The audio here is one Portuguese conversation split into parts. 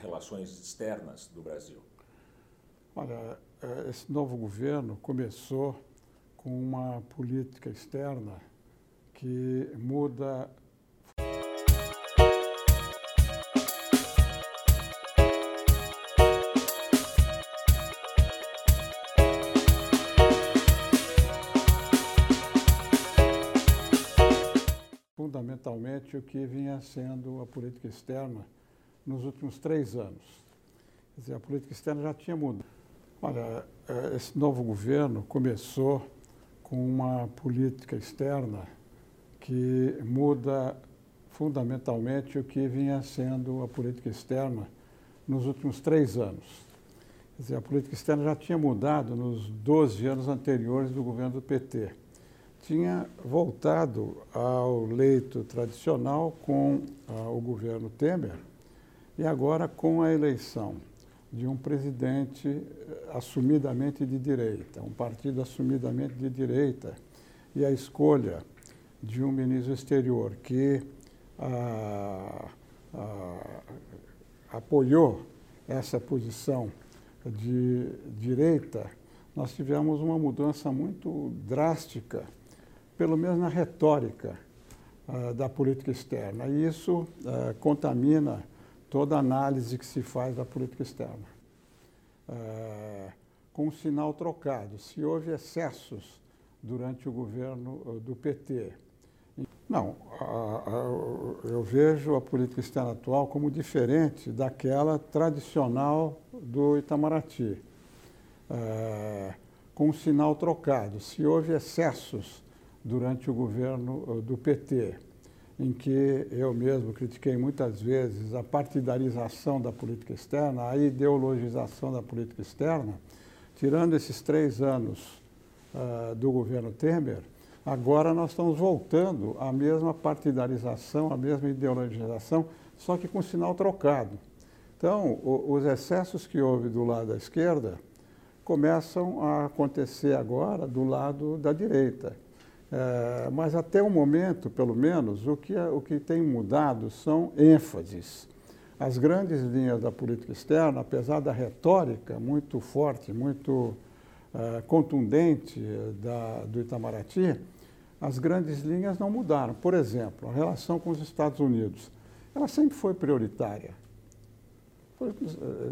relações externas do Brasil? Olha, é, esse novo governo começou com uma política externa que muda fundamentalmente o que vinha sendo a política externa nos últimos três anos. Quer dizer, a política externa já tinha mudado. Olha, é, esse novo governo começou com uma política externa que muda fundamentalmente o que vinha sendo a política externa nos últimos três anos. Quer dizer, a política externa já tinha mudado nos 12 anos anteriores do governo do PT tinha voltado ao leito tradicional com ah, o governo Temer e agora com a eleição de um presidente eh, assumidamente de direita, um partido assumidamente de direita, e a escolha de um ministro exterior que ah, ah, apoiou essa posição de direita, nós tivemos uma mudança muito drástica pelo menos na retórica uh, da política externa. E isso uh, contamina toda análise que se faz da política externa. Uh, com um sinal trocado, se houve excessos durante o governo do PT. Não, eu vejo a política externa atual como diferente daquela tradicional do Itamaraty, com um sinal trocado. Se houve excessos durante o governo eh, do PT, em que eu mesmo critiquei muitas vezes a partidarização da política externa, a ideologização da política externa, tirando esses três anos uh, do governo Temer, agora nós estamos voltando à mesma partidarização, à mesma ideologização, só que com sinal trocado. Então, o, os excessos que houve do lado da esquerda começam a acontecer agora do lado da direita. É, mas até o momento, pelo menos, o que, é, o que tem mudado são ênfases. As grandes linhas da política externa, apesar da retórica muito forte, muito é, contundente da, do Itamaraty, as grandes linhas não mudaram. Por exemplo, a relação com os Estados Unidos. Ela sempre foi prioritária.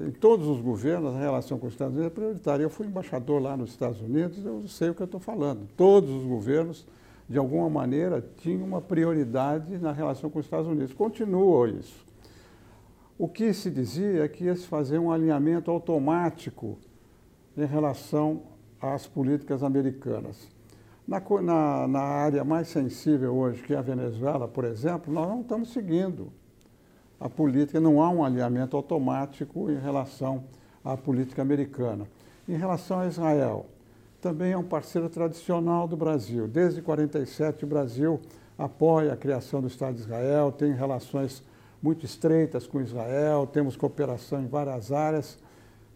Em todos os governos, a relação com os Estados Unidos é prioritária. Eu fui embaixador lá nos Estados Unidos, eu sei o que eu estou falando. Todos os governos, de alguma maneira, tinham uma prioridade na relação com os Estados Unidos. Continua isso. O que se dizia é que ia se fazer um alinhamento automático em relação às políticas americanas. Na, na, na área mais sensível hoje, que é a Venezuela, por exemplo, nós não estamos seguindo a política, não há um alinhamento automático em relação à política americana. Em relação a Israel, também é um parceiro tradicional do Brasil. Desde 1947, o Brasil apoia a criação do Estado de Israel, tem relações muito estreitas com Israel, temos cooperação em várias áreas.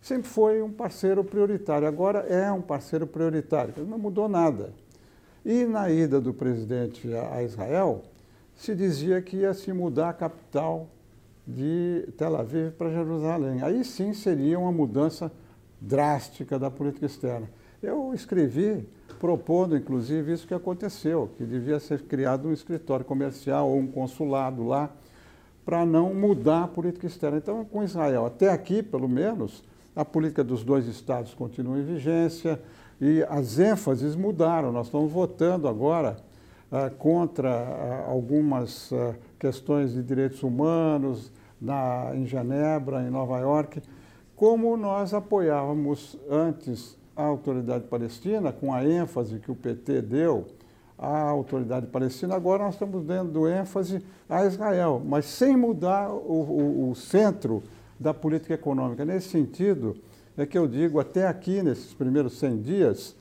Sempre foi um parceiro prioritário, agora é um parceiro prioritário, não mudou nada. E na ida do presidente a Israel, se dizia que ia se mudar a capital de Tel Aviv para Jerusalém. Aí sim seria uma mudança drástica da política externa. Eu escrevi propondo, inclusive, isso que aconteceu, que devia ser criado um escritório comercial ou um consulado lá para não mudar a política externa. Então, com Israel, até aqui, pelo menos, a política dos dois estados continua em vigência e as ênfases mudaram. Nós estamos votando agora contra ah, algumas ah, questões de direitos humanos, na, em Genebra, em Nova York, como nós apoiávamos antes a autoridade palestina, com a ênfase que o PT deu à autoridade palestina, agora nós estamos dando ênfase a Israel, mas sem mudar o, o, o centro da política econômica. Nesse sentido, é que eu digo, até aqui, nesses primeiros 100 dias,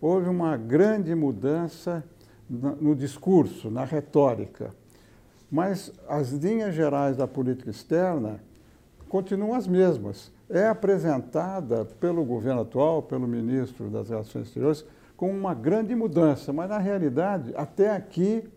houve uma grande mudança no discurso, na retórica. Mas as linhas gerais da política externa continuam as mesmas. É apresentada pelo governo atual, pelo ministro das Relações Exteriores, com uma grande mudança, mas na realidade, até aqui,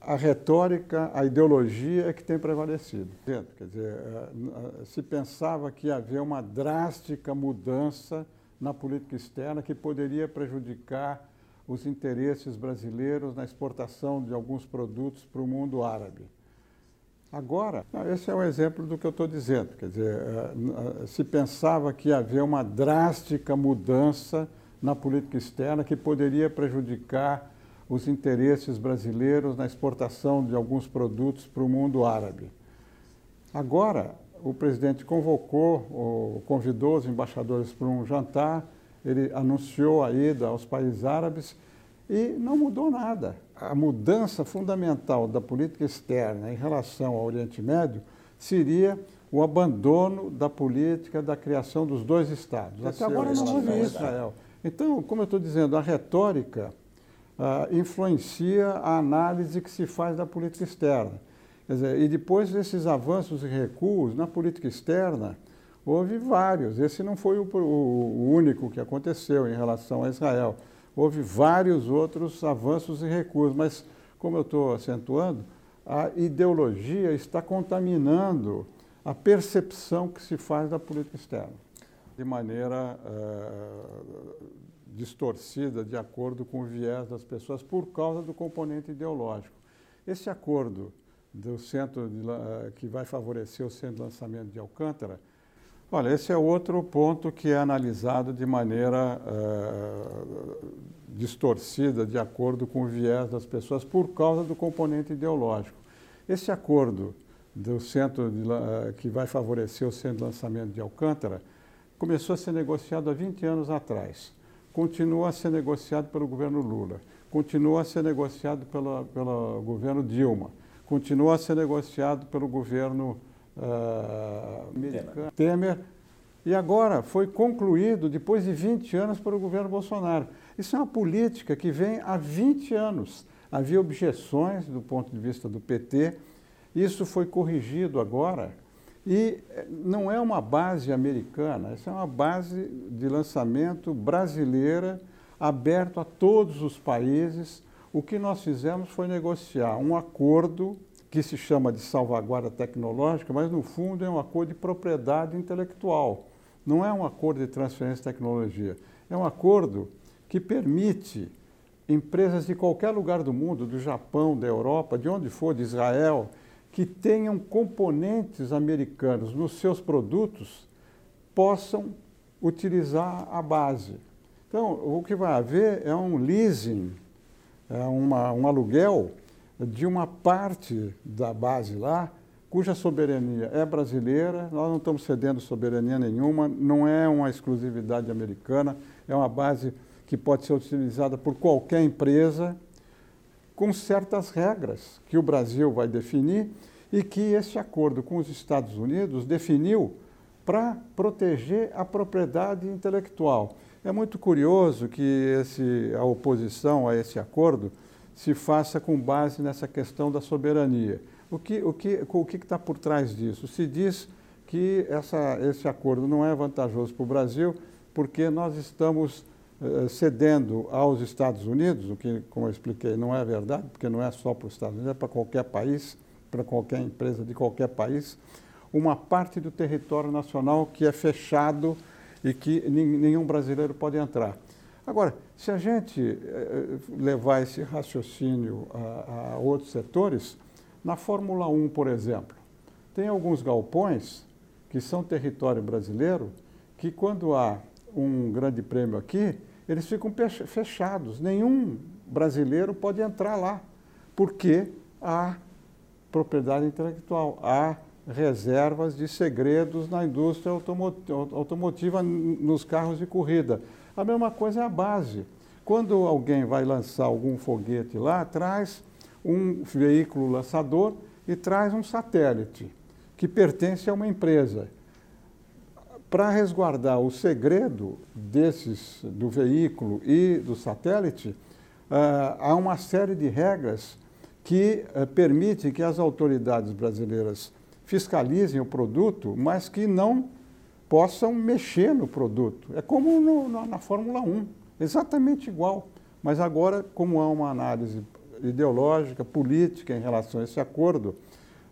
a retórica, a ideologia é que tem prevalecido. Quer dizer, eh, se pensava que ia haver uma drástica mudança na política externa que poderia prejudicar os interesses brasileiros na exportação de alguns produtos para o mundo árabe. Agora, esse é o exemplo do que eu estou dizendo. Quer dizer, eh, se pensava que ia haver uma drástica mudança na política externa que poderia prejudicar os interesses brasileiros na exportação de alguns produtos para o mundo árabe. Agora, o presidente convocou, convidou os embaixadores para um jantar, ele anunciou a ida aos países árabes e não mudou nada. A mudança fundamental da política externa em relação ao Oriente Médio seria o abandono da política da criação dos dois Estados. Até agora não houve Israel. Então, como eu estou dizendo, a retórica uh, influencia a análise que se faz da política externa. Dizer, e depois desses avanços e recuos na política externa, houve vários. Esse não foi o, o, único que aconteceu em relação a Israel. Houve vários outros avanços e recuos, mas, como eu estou acentuando, a ideologia está contaminando a percepção que se faz da política externa, de maneira uh, distorcida de acordo com o viés das pessoas por causa do componente ideológico. Esse acordo do centro de, uh, que vai favorecer o centro de lançamento de Alcântara, olha, esse é outro ponto que é analisado de maneira uh, distorcida de acordo com o viés das pessoas por causa do componente ideológico. Esse acordo do centro de, uh, que vai favorecer o centro de lançamento de Alcântara começou a ser negociado há 20 anos atrás. Continua a ser negociado pelo governo Lula, continua a ser negociado pelo governo Dilma, continua a ser negociado pelo governo uh, americano, Temer. E agora foi concluído, depois de 20 anos, pelo governo Bolsonaro. Isso é uma política que vem há 20 anos. Havia objeções do ponto de vista do PT, isso foi corrigido agora e eh, não é uma base americana, essa é uma base de lançamento brasileira, aberto a todos os países. O que nós fizemos foi negociar um acordo que se chama de salvaguarda tecnológica, mas no fundo é um acordo de propriedade intelectual. Não é um acordo de transferência de tecnologia. É um acordo que permite empresas de qualquer lugar do mundo, do Japão, da Europa, de onde for, de Israel, que tenham componentes americanos nos seus produtos possam utilizar a base. Então, o que vai haver é um leasing, é uma, um aluguel de uma parte da base lá, cuja soberania é brasileira, nós não estamos cedendo soberania nenhuma, não é uma exclusividade americana, é uma base que pode ser utilizada por qualquer empresa com certas regras que o Brasil vai definir e que esse acordo com os Estados Unidos definiu para proteger a propriedade intelectual. É muito curioso que esse, a oposição a esse acordo se faça com base nessa questão da soberania. O que o que o que está por trás disso? Se diz que essa, esse acordo não é vantajoso para o Brasil porque nós estamos eh, cedendo aos Estados Unidos, o que, como eu expliquei, não é verdade, porque não é só para os Estados Unidos, é para qualquer país, para qualquer empresa de qualquer país, uma parte do território nacional que é fechado e que nenhum brasileiro pode entrar. Agora, se a gente eh, levar esse raciocínio a, a outros setores, na Fórmula 1, por exemplo, tem alguns galpões que são território brasileiro, que quando há um grande prêmio aqui, eles ficam fechados. Nenhum brasileiro pode entrar lá, porque há propriedade intelectual, há reservas de segredos na indústria automotiva nos carros de corrida. A mesma coisa é a base. Quando alguém vai lançar algum foguete lá, traz um veículo lançador e traz um satélite que pertence a uma empresa para resguardar o segredo desses, do veículo e do satélite, uh, há uma série de regras que uh, permite que as autoridades brasileiras fiscalizem o produto, mas que não possam mexer no produto. É como no, na, na Fórmula 1, exatamente igual. Mas agora, como há uma análise ideológica, política em relação a esse acordo.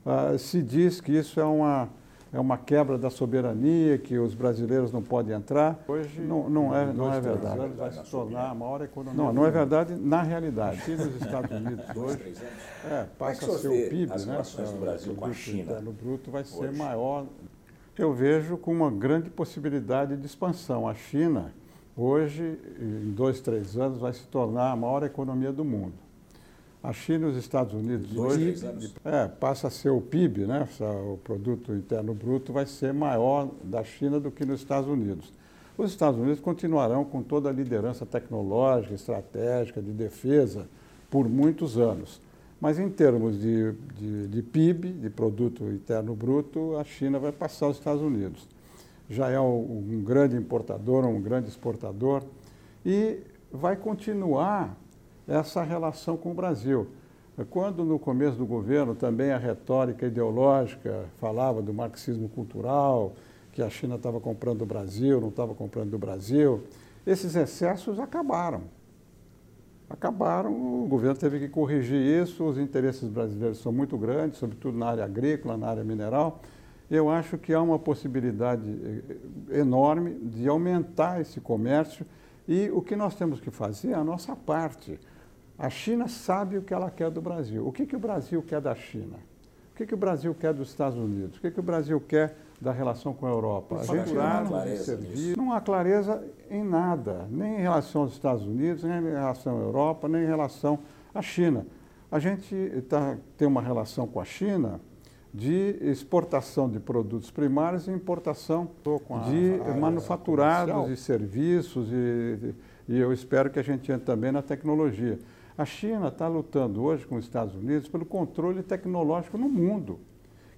Uh, se diz que isso é uma, é uma quebra da soberania, que os brasileiros não podem entrar. Hoje não, não, é, não é verdade. Vai se tornar a maior economia. Não, não é verdade na realidade. Aqui nos Estados Unidos hoje, é, passa a ser o PIB, as né? relações do Brasil com a China. No bruto vai ser hoje. maior. Eu vejo com uma grande possibilidade de expansão. A China, hoje, em dois, três anos, vai se tornar a maior economia do mundo. A China e os Estados Unidos hoje é, passa a ser o PIB, né? o Produto Interno Bruto, vai ser maior da China do que nos Estados Unidos. Os Estados Unidos continuarão com toda a liderança tecnológica, estratégica, de defesa, por muitos anos. Mas em termos de, de, de PIB, de Produto Interno Bruto, a China vai passar os Estados Unidos. Já é um, um grande importador, um grande exportador, e vai continuar essa relação com o Brasil. Quando no começo do governo também a retórica ideológica falava do marxismo cultural, que a China estava comprando o Brasil, não estava comprando do Brasil, esses excessos acabaram. Acabaram, o governo teve que corrigir isso, os interesses brasileiros são muito grandes, sobretudo na área agrícola, na área mineral. Eu acho que há uma possibilidade eh, enorme de aumentar esse comércio e o que nós temos que fazer é a nossa parte. A China sabe o que ela quer do Brasil. O que, que o Brasil quer da China? O que, que o Brasil quer dos Estados Unidos? O que, que o Brasil quer da relação com a Europa? Por favor, não há clareza nisso. Não há clareza em nada, nem em relação aos Estados Unidos, nem em relação à Europa, nem em relação à China. A gente tá, tem uma relação com a China de exportação de produtos primários e importação de manufaturados e serviços e, e eu espero que a gente entre também na tecnologia. A China está lutando hoje com os Estados Unidos pelo controle tecnológico no mundo.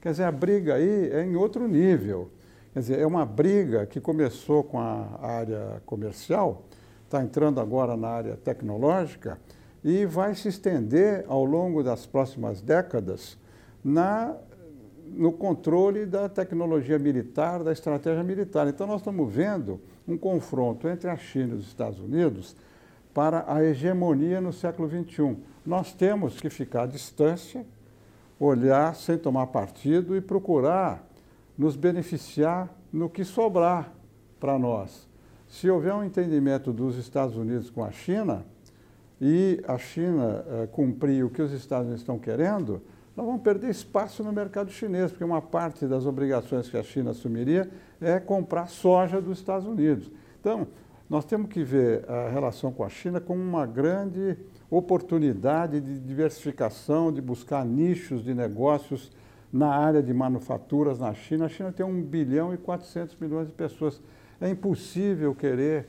Quer dizer, a briga aí é em outro nível. Quer dizer, é uma briga que começou com a área comercial, está entrando agora na área tecnológica e vai se estender ao longo das próximas décadas na, no controle da tecnologia militar, da estratégia militar. Então, nós estamos vendo um confronto entre a China e os Estados Unidos para a hegemonia no século XXI. Nós temos que ficar à distância, olhar sem tomar partido e procurar nos beneficiar no que sobrar para nós. Se houver um entendimento dos Estados Unidos com a China e a China eh, cumprir o que os Estados Unidos estão querendo, nós vamos perder espaço no mercado chinês, porque uma parte das obrigações que a China assumiria é comprar soja dos Estados Unidos. Então, nós temos que ver a relação com a China como uma grande oportunidade de diversificação, de buscar nichos de negócios na área de manufaturas na China. A China tem 1 bilhão e 400 milhões de pessoas. É impossível querer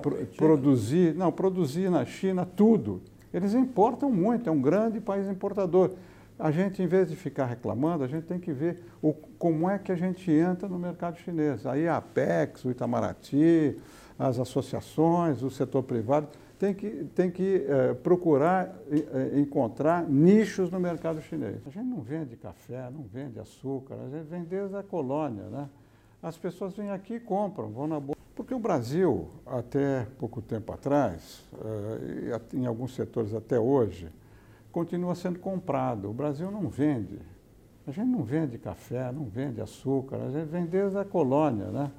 pro, produzir, não, produzir na China tudo. Eles importam muito, é um grande país importador. A gente, em vez de ficar reclamando, a gente tem que ver o, como é que a gente entra no mercado chinês. Aí a Apex, o Itamaraty, as associações, o setor privado, tem que, tem que é, procurar é, encontrar nichos no mercado chinês. A gente não vende café, não vende açúcar, a gente vende desde a colônia. Né? As pessoas vêm aqui e compram, vão na boa. Porque o Brasil, até pouco tempo atrás, é, em alguns setores até hoje, continua sendo comprado. O Brasil não vende. A gente não vende café, não vende açúcar, a gente vende desde a colônia. Né?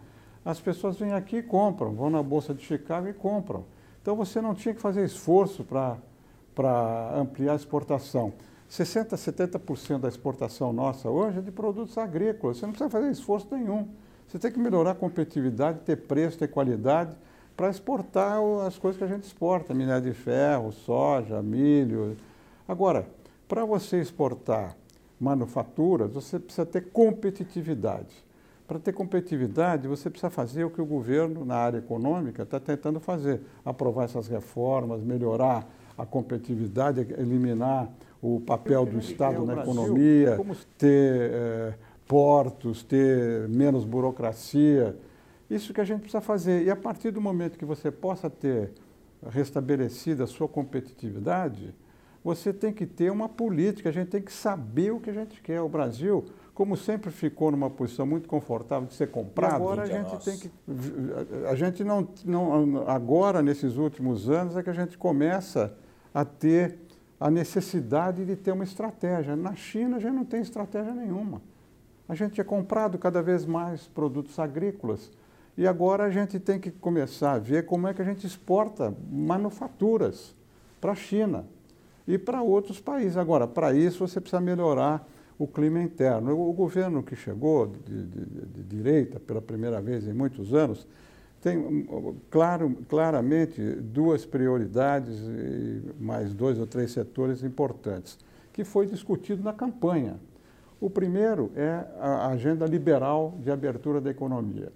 As pessoas vêm aqui e compram, vão na Bolsa de Chicago e compram. Então você não tinha que fazer esforço para ampliar a exportação. 60%, 70% da exportação nossa hoje é de produtos agrícolas. Você não precisa fazer esforço nenhum. Você tem que melhorar a competitividade, ter preço, ter qualidade para exportar as coisas que a gente exporta, minério de ferro, soja, milho. Agora, para você exportar manufaturas, você precisa ter competitividade. Para ter competitividade, você precisa fazer o que o governo, na área econômica, está tentando fazer: aprovar essas reformas, melhorar a competitividade, eliminar o papel do Estado na economia, ter eh, portos, ter menos burocracia. Isso que a gente precisa fazer. E a partir do momento que você possa ter restabelecida a sua competitividade, você tem que ter uma política, a gente tem que saber o que a gente quer. O Brasil como sempre ficou numa posição muito confortável de ser comprado, e agora a gente tem que. A gente não, não. Agora, nesses últimos anos, é que a gente começa a ter a necessidade de ter uma estratégia. Na China, a gente não tem estratégia nenhuma. A gente tinha comprado cada vez mais produtos agrícolas e agora a gente tem que começar a ver como é que a gente exporta manufaturas para a China e para outros países. Agora, para isso, você precisa melhorar o clima interno. O governo que chegou de, de, de direita pela primeira vez em muitos anos tem claro, claramente duas prioridades e mais dois ou três setores importantes, que foi discutido na campanha. O primeiro é a agenda liberal de abertura da economia.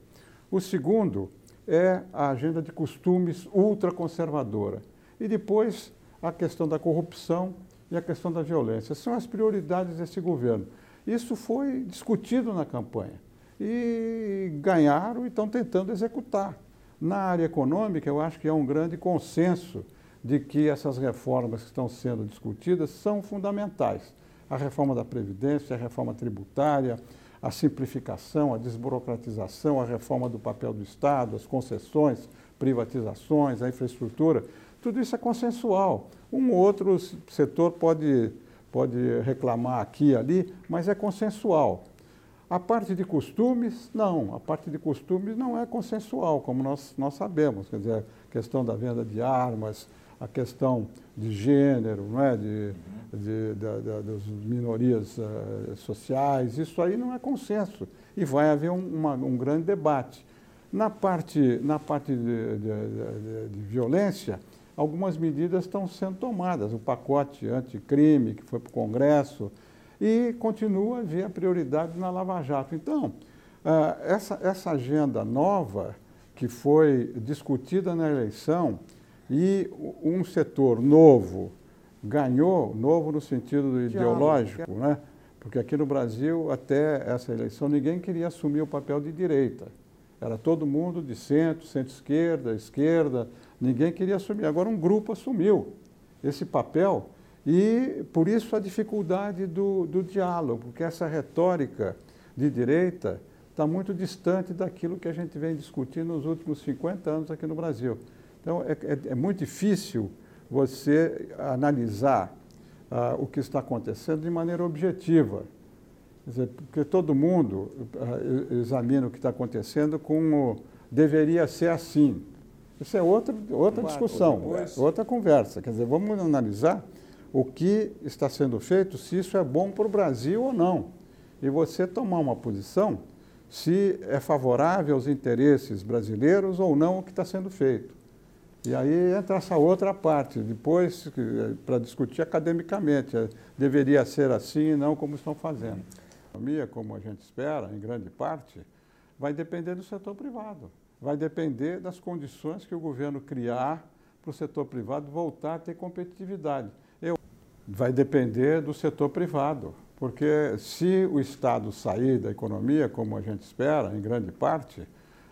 O segundo é a agenda de costumes ultraconservadora. E depois a questão da corrupção e a questão da violência. São as prioridades desse governo. Isso foi discutido na campanha e ganharam e estão tentando executar. Na área econômica, eu acho que há um grande consenso de que essas reformas que estão sendo discutidas são fundamentais. A reforma da Previdência, a reforma tributária, a simplificação, a desburocratização, a reforma do papel do Estado, as concessões, privatizações, a infraestrutura, tudo isso é consensual. Um outro setor pode, pode reclamar aqui e ali, mas é consensual. A parte de costumes, não. A parte de costumes não é consensual, como nós, nós sabemos. Quer dizer, a questão da venda de armas, a questão de gênero, não é? de, de, das minorias uh, sociais, isso aí não é consenso. E vai haver um, uma, um grande debate. Na parte, na parte de, de violência, algumas medidas estão sendo tomadas. O pacote anticrime, que foi para o Congresso, e continua a haver a prioridade na Lava Jato. Então, uh, essa, essa agenda nova que foi discutida na eleição e um setor novo ganhou, novo no sentido ideológico, né? porque aqui no Brasil, até essa eleição, ninguém queria assumir o papel de direita. Era todo mundo de centro, centro-esquerda, esquerda, ninguém queria assumir. Agora um grupo assumiu esse papel e por isso a dificuldade do, do diálogo, porque essa retórica de direita está muito distante daquilo que a gente vem discutindo nos últimos 50 anos aqui no Brasil. Então é, é, é muito difícil você analisar ah, o que está acontecendo de maneira objetiva. Dizer, porque todo mundo ah, examina o que está acontecendo como deveria ser assim. Isso é outra, outra discussão, outra conversa. Quer dizer, vamos analisar o que está sendo feito, se isso é bom para o Brasil ou não. E você tomar uma posição se é favorável aos interesses brasileiros ou não o que está sendo feito. E aí entra essa outra parte, depois, para discutir academicamente, é, deveria ser assim e não como estão fazendo. A economia, como a gente espera, em grande parte, vai depender do setor privado. Vai depender das condições que o governo criar para o setor privado voltar a ter competitividade. Eu vai depender do setor privado, porque se o Estado sair da economia, como a gente espera, em grande parte,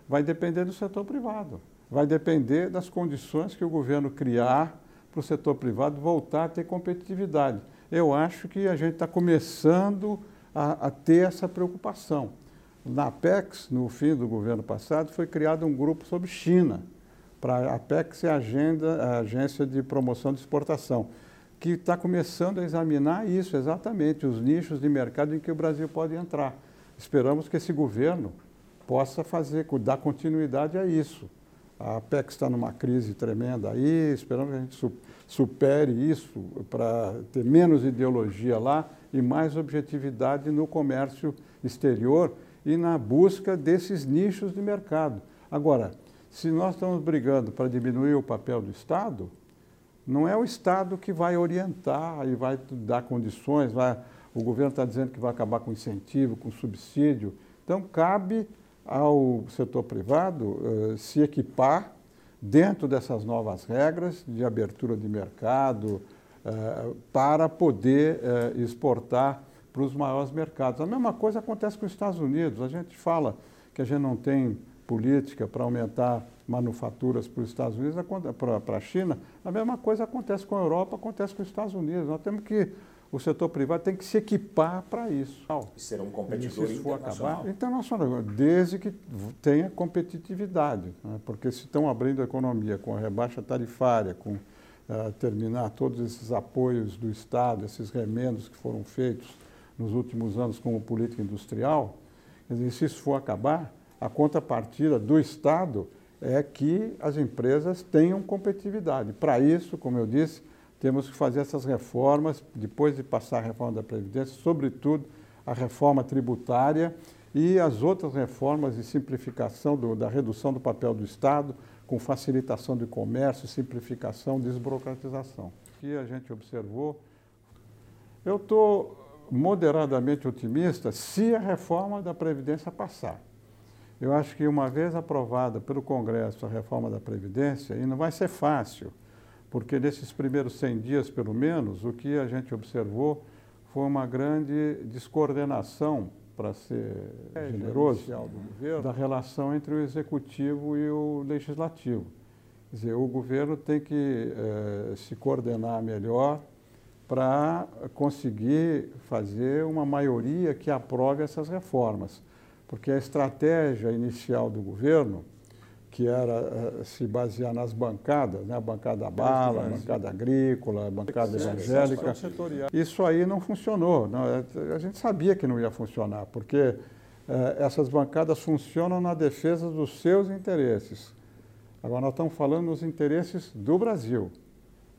vai depender do setor privado. Vai depender das condições que o governo criar para o setor privado voltar a ter competitividade. Eu acho que a gente está começando a, a, ter essa preocupação. Na Apex, no fim do governo passado, foi criado um grupo sobre China. Para a Apex é a, agenda, a Agência de Promoção de Exportação que está começando a examinar isso exatamente, os nichos de mercado em que o Brasil pode entrar. Esperamos que esse governo possa fazer, dar continuidade a isso. A Apex está numa crise tremenda aí, esperamos que a gente supere isso para ter menos ideologia lá e mais objetividade no comércio exterior e na busca desses nichos de mercado. Agora, se nós estamos brigando para diminuir o papel do Estado, não é o Estado que vai orientar e vai dar condições, vai, o governo está dizendo que vai acabar com incentivo, com subsídio. Então, cabe ao setor privado uh, se equipar dentro dessas novas regras de abertura de mercado uh, para poder uh, exportar para os maiores mercados. A mesma coisa acontece com os Estados Unidos. A gente fala que a gente não tem política para aumentar manufaturas para os Estados Unidos, para a China. A mesma coisa acontece com a Europa, acontece com os Estados Unidos. Nós temos que, o setor privado tem que se equipar para isso. E ser um competidor se internacional. Acabar, internacional, desde que tenha competitividade. Né? Porque se estão abrindo a economia com a rebaixa tarifária, com uh, terminar todos esses apoios do Estado, esses remendos que foram feitos nos últimos anos como política industrial, dizer, se isso for acabar, a contrapartida do Estado é que as empresas tenham competitividade. Para isso, como eu disse, temos que fazer essas reformas, depois de passar a reforma da Previdência, sobretudo a reforma tributária e as outras reformas de simplificação do, da redução do papel do Estado, com facilitação do comércio, simplificação, desburocratização. O que a gente observou, eu estou moderadamente otimista se a reforma da Previdência passar. Eu acho que uma vez aprovada pelo Congresso a reforma da Previdência, e não vai ser fácil, porque nesses primeiros 100 dias, pelo menos, o que a gente observou foi uma grande descoordenação, para ser é, generoso, da relação entre o executivo e o legislativo. Quer dizer, o governo tem que eh, se coordenar melhor para conseguir fazer uma maioria que aprove essas reformas. Porque a estratégia inicial do governo que era uh, se basear nas bancadas, né? a bancada bala, a bancada agrícola, a bancada evangélica. Isso aí não funcionou. Não, é, a gente sabia que não ia funcionar, porque uh, essas bancadas funcionam na defesa dos seus interesses. Agora, nós estamos falando nos interesses do Brasil.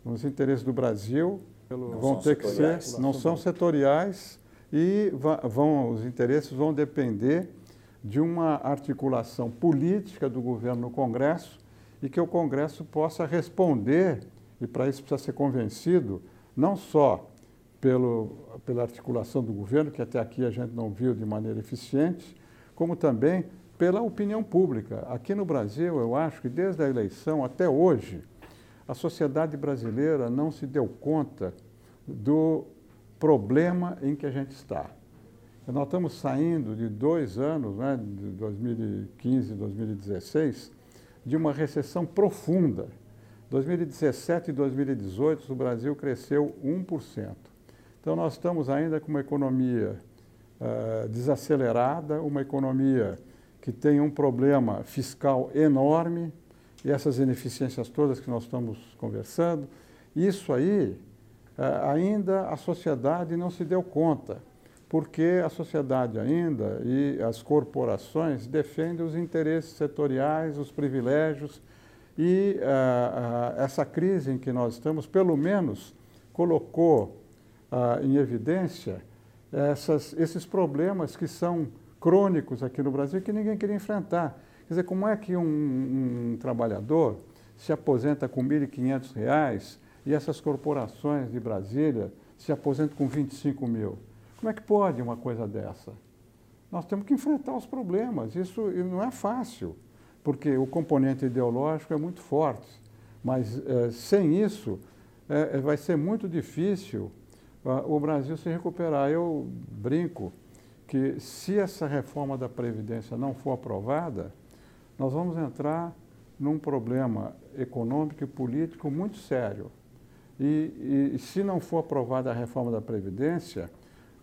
Nos interesses do Brasil vão ter que ser, não são setoriais e vão, os interesses vão depender de uma articulação política do governo no Congresso e que o Congresso possa responder, e para isso precisa ser convencido, não só pelo, pela articulação do governo, que até aqui a gente não viu de maneira eficiente, como também pela opinião pública. Aqui no Brasil, eu acho que desde a eleição até hoje, a sociedade brasileira não se deu conta do problema em que a gente está. Nós estamos saindo de dois anos, né, de 2015 e 2016, de uma recessão profunda. 2017 e 2018, o Brasil cresceu 1%. Então, nós estamos ainda com uma economia uh, desacelerada, uma economia que tem um problema fiscal enorme, e essas ineficiências todas que nós estamos conversando. Isso aí, uh, ainda a sociedade não se deu conta porque a sociedade ainda e as corporações defendem os interesses setoriais, os privilégios, e uh, uh, essa crise em que nós estamos, pelo menos, colocou em evidência essas, esses problemas que são crônicos aqui no Brasil que ninguém queria enfrentar. Quer dizer, como é que um, um trabalhador se aposenta com R$ 1.500 e essas corporações de Brasília se aposentam com 25 mil? Como é que pode uma coisa dessa? Nós temos que enfrentar os problemas. Isso não é fácil, porque o componente ideológico é muito forte. Mas é, sem isso, é, vai ser muito difícil uh, o Brasil se recuperar. Eu brinco que se essa reforma da Previdência não for aprovada, nós vamos entrar num problema econômico e político muito sério. E, e, se não for aprovada a reforma da Previdência,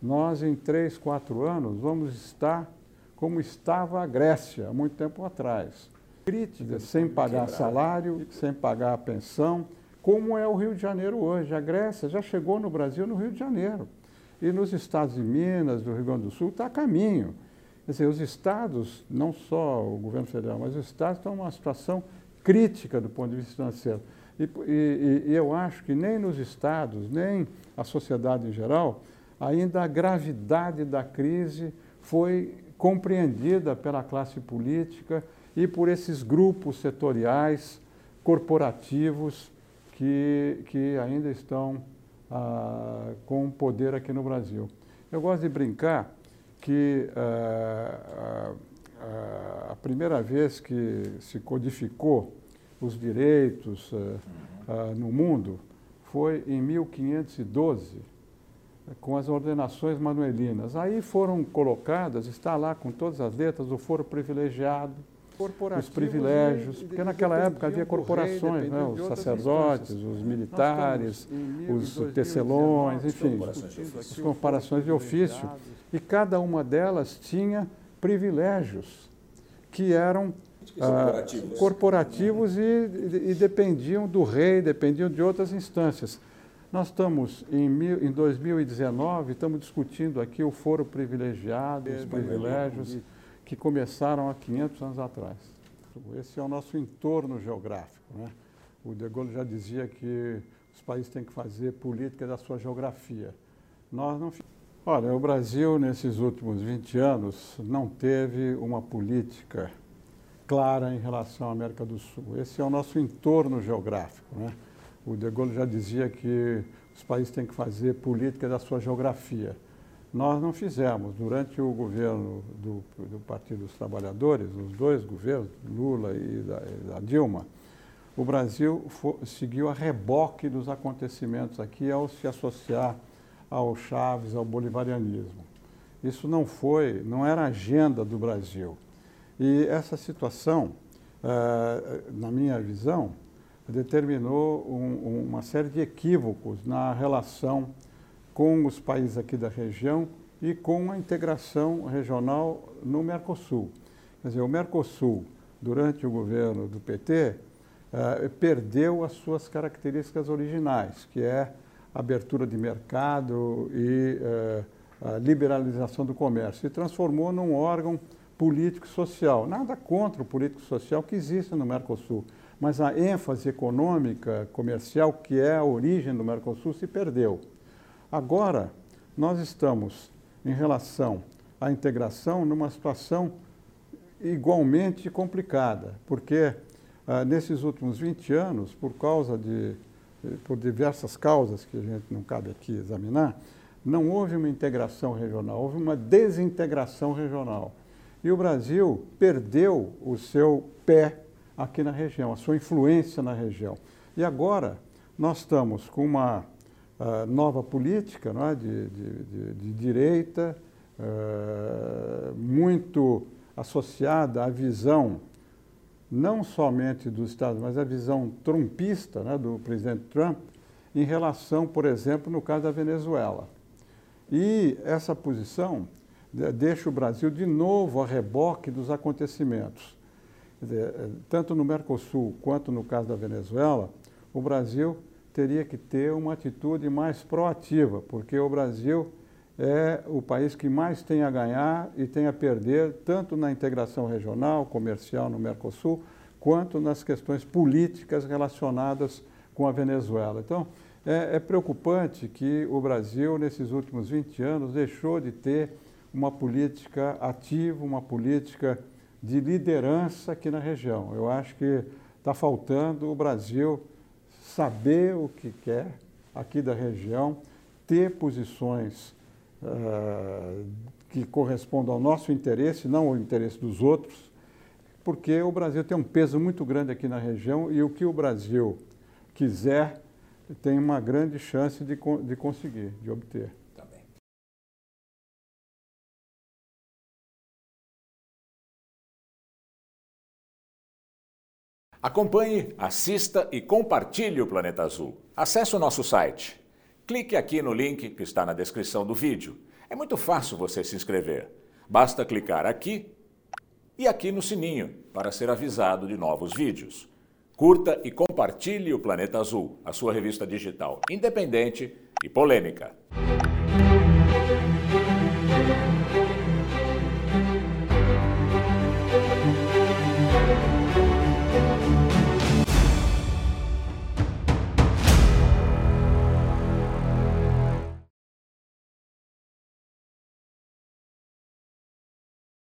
nós em três, quatro anos vamos estar como estava a Grécia há muito tempo atrás. Crítica, sem pagar salário, sem pagar a pensão, como é o Rio de Janeiro hoje. A Grécia já chegou no Brasil no Rio de Janeiro. E nos estados de Minas, do Rio Grande do Sul, está a caminho. Quer dizer, os estados, não só o governo federal, mas os estados estão numa situação crítica do ponto de vista financeiro. E, e, e eu acho que nem nos estados, nem a sociedade em geral, ainda a gravidade da crise foi compreendida pela classe política e por esses grupos setoriais, corporativos, que, que ainda estão ah, com poder aqui no Brasil. Eu gosto de brincar que ah, ah, a primeira vez que se codificou os direitos ah, ah, no mundo foi em 1512 com as ordenações manuelinas. Aí foram colocadas, está lá com todas as letras, o foro privilegiado, os privilégios, porque naquela época havia corporações, né, os sacerdotes, os militares, os tecelões, enfim, as comparações de ofício. E cada uma delas tinha privilégios que eram corporativos, corporativos e, e, e, dependiam do rei, dependiam de outras instâncias. Nós estamos em, mil, em 2019, estamos discutindo aqui o foro privilegiado, os privilégios que começaram há 500 anos atrás. Esse é o nosso entorno geográfico. Né? O De Gaulle já dizia que os países têm que fazer política da sua geografia. Nós não Olha, o Brasil, nesses últimos 20 anos, não teve uma política clara em relação à América do Sul. Esse é o nosso entorno geográfico. Né? O De Gaulle já dizia que os países têm que fazer política da sua geografia. Nós não fizemos. Durante o governo do, do Partido dos Trabalhadores, os dois governos, Lula e da, da Dilma, o Brasil for, seguiu a reboque dos acontecimentos aqui ao se associar ao Chaves, ao bolivarianismo. Isso não foi, não era agenda do Brasil. E essa situação, eh, na minha visão, determinou um, uma série de equívocos na relação com os países aqui da região e com a integração regional no Mercosul. Quer dizer, o Mercosul, durante o governo do PT, eh, perdeu as suas características originais, que é abertura de mercado e eh, a liberalização do comércio, e transformou num órgão político-social. Nada contra o político-social que existe no Mercosul, mas a ênfase econômica, comercial, que é a origem do Mercosul, se perdeu. Agora, nós estamos, em relação à integração, numa situação igualmente complicada, porque ah, nesses últimos 20 anos, por causa de, por diversas causas que a gente não cabe aqui examinar, não houve uma integração regional, houve uma desintegração regional. E o Brasil perdeu o seu pé aqui na região, a sua influência na região. E agora nós estamos com uma uh, nova política não é? de, de, de, de direita, uh, muito associada à visão não somente dos Estados, mas à visão trumpista né, do presidente Trump em relação, por exemplo, no caso da Venezuela. E essa posição deixa o Brasil de novo a reboque dos acontecimentos. Dizer, eh, tanto no Mercosul quanto no caso da Venezuela, o Brasil teria que ter uma atitude mais proativa, porque o Brasil é o país que mais tem a ganhar e tem a perder, tanto na integração regional, comercial no Mercosul, quanto nas questões políticas relacionadas com a Venezuela. Então, é, é preocupante que o Brasil, nesses últimos 20 anos, deixou de ter uma política ativa, uma política de liderança aqui na região. Eu acho que está faltando o Brasil saber o que quer aqui da região, ter posições uh, que correspondam ao nosso interesse, não ao interesse dos outros, porque o Brasil tem um peso muito grande aqui na região e o que o Brasil quiser tem uma grande chance de, de conseguir, de obter. Acompanhe, assista e compartilhe o Planeta Azul. Acesse o nosso site. Clique aqui no link que está na descrição do vídeo. É muito fácil você se inscrever. Basta clicar aqui e aqui no sininho para ser avisado de novos vídeos. Curta e compartilhe o Planeta Azul, a sua revista digital independente e polêmica.